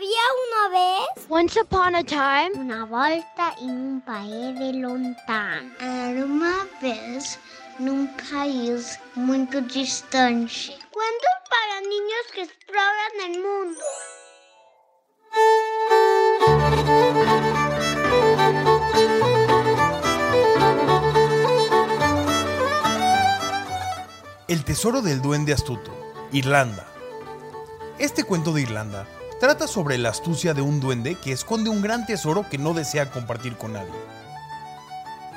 Había una vez Once upon a time, una volta in un paese lontano. Era uma vez num país muito distante. Cuentos para niños que exploran el mundo. El tesoro del duende astuto, Irlanda. Este cuento de Irlanda trata sobre la astucia de un duende que esconde un gran tesoro que no desea compartir con nadie.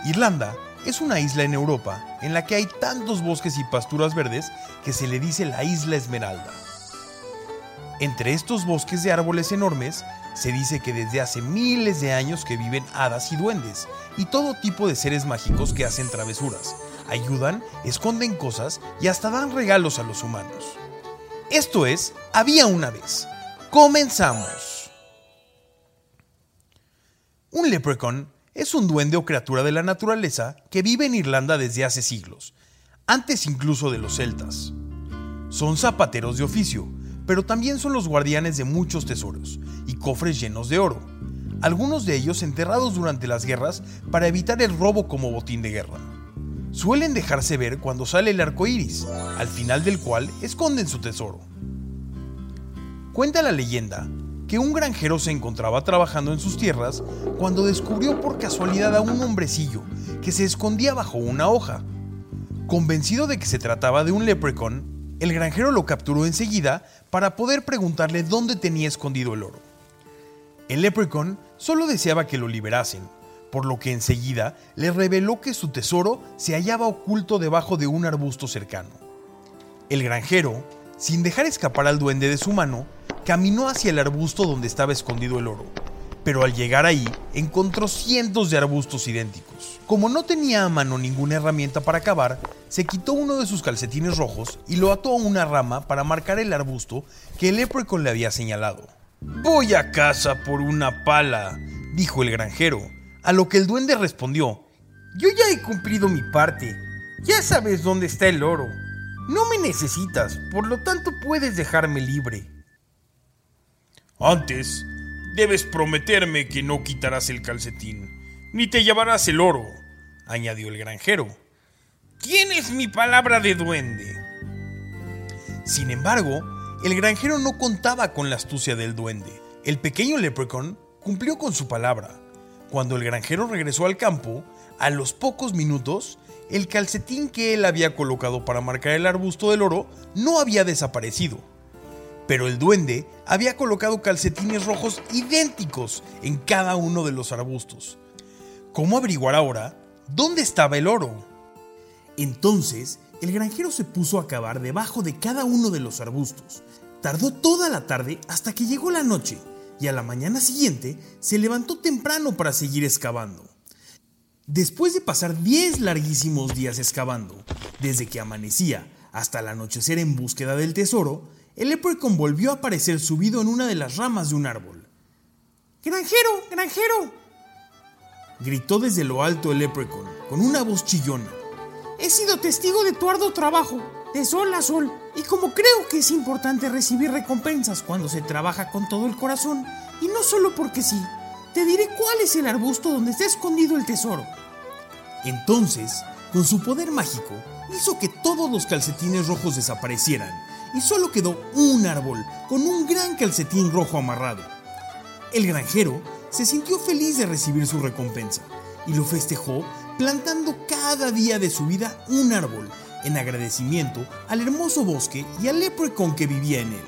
Irlanda es una isla en Europa en la que hay tantos bosques y pasturas verdes que se le dice la isla Esmeralda. Entre estos bosques de árboles enormes se dice que desde hace miles de años que viven hadas y duendes y todo tipo de seres mágicos que hacen travesuras, ayudan, esconden cosas y hasta dan regalos a los humanos. Esto es, había una vez. Comenzamos. Un leprechaun es un duende o criatura de la naturaleza que vive en Irlanda desde hace siglos, antes incluso de los celtas. Son zapateros de oficio, pero también son los guardianes de muchos tesoros y cofres llenos de oro, algunos de ellos enterrados durante las guerras para evitar el robo como botín de guerra. Suelen dejarse ver cuando sale el arco iris, al final del cual esconden su tesoro. Cuenta la leyenda que un granjero se encontraba trabajando en sus tierras cuando descubrió por casualidad a un hombrecillo que se escondía bajo una hoja. Convencido de que se trataba de un leprechaun, el granjero lo capturó enseguida para poder preguntarle dónde tenía escondido el oro. El leprechaun solo deseaba que lo liberasen, por lo que enseguida le reveló que su tesoro se hallaba oculto debajo de un arbusto cercano. El granjero, sin dejar escapar al duende de su mano, caminó hacia el arbusto donde estaba escondido el oro, pero al llegar ahí encontró cientos de arbustos idénticos. Como no tenía a mano ninguna herramienta para cavar, se quitó uno de sus calcetines rojos y lo ató a una rama para marcar el arbusto que el leprechaun le había señalado. Voy a casa por una pala, dijo el granjero, a lo que el duende respondió, Yo ya he cumplido mi parte, ya sabes dónde está el oro. No me necesitas, por lo tanto puedes dejarme libre. Antes, debes prometerme que no quitarás el calcetín, ni te llevarás el oro, añadió el granjero. Tienes mi palabra de duende. Sin embargo, el granjero no contaba con la astucia del duende. El pequeño leprechaun cumplió con su palabra. Cuando el granjero regresó al campo, a los pocos minutos, el calcetín que él había colocado para marcar el arbusto del oro no había desaparecido. Pero el duende había colocado calcetines rojos idénticos en cada uno de los arbustos. ¿Cómo averiguar ahora dónde estaba el oro? Entonces, el granjero se puso a cavar debajo de cada uno de los arbustos. Tardó toda la tarde hasta que llegó la noche y a la mañana siguiente se levantó temprano para seguir excavando. Después de pasar 10 larguísimos días excavando, desde que amanecía hasta el anochecer en búsqueda del tesoro, el leprechaun volvió a aparecer subido en una de las ramas de un árbol. ¡Granjero! ¡Granjero! Gritó desde lo alto el leprechaun, con una voz chillona. He sido testigo de tu arduo trabajo, de sol a sol, y como creo que es importante recibir recompensas cuando se trabaja con todo el corazón, y no solo porque sí, te diré cuál es el arbusto donde está escondido el tesoro. Entonces, con su poder mágico, hizo que todos los calcetines rojos desaparecieran, y solo quedó un árbol con un gran calcetín rojo amarrado. El granjero se sintió feliz de recibir su recompensa, y lo festejó plantando cada día de su vida un árbol, en agradecimiento al hermoso bosque y al leprechaun que vivía en él.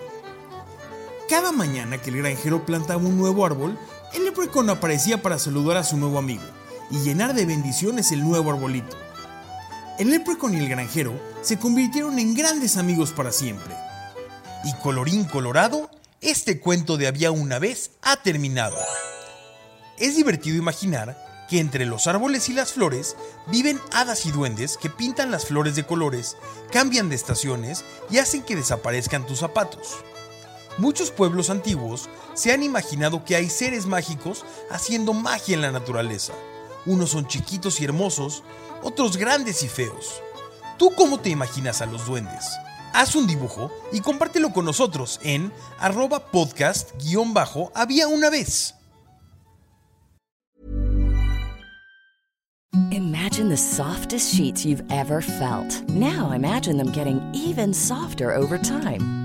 Cada mañana que el granjero plantaba un nuevo árbol, el leprechaun aparecía para saludar a su nuevo amigo, y llenar de bendiciones el nuevo arbolito. El leprechaun y el granjero se convirtieron en grandes amigos para siempre. Y colorín colorado, este cuento de había una vez ha terminado. Es divertido imaginar que entre los árboles y las flores viven hadas y duendes que pintan las flores de colores, cambian de estaciones y hacen que desaparezcan tus zapatos. Muchos pueblos antiguos se han imaginado que hay seres mágicos haciendo magia en la naturaleza. Unos son chiquitos y hermosos, otros grandes y feos. ¿Tú cómo te imaginas a los duendes? Haz un dibujo y compártelo con nosotros en arroba podcast-había una vez. Imagine the softest sheets you've ever felt. Now imagine them getting even softer over time.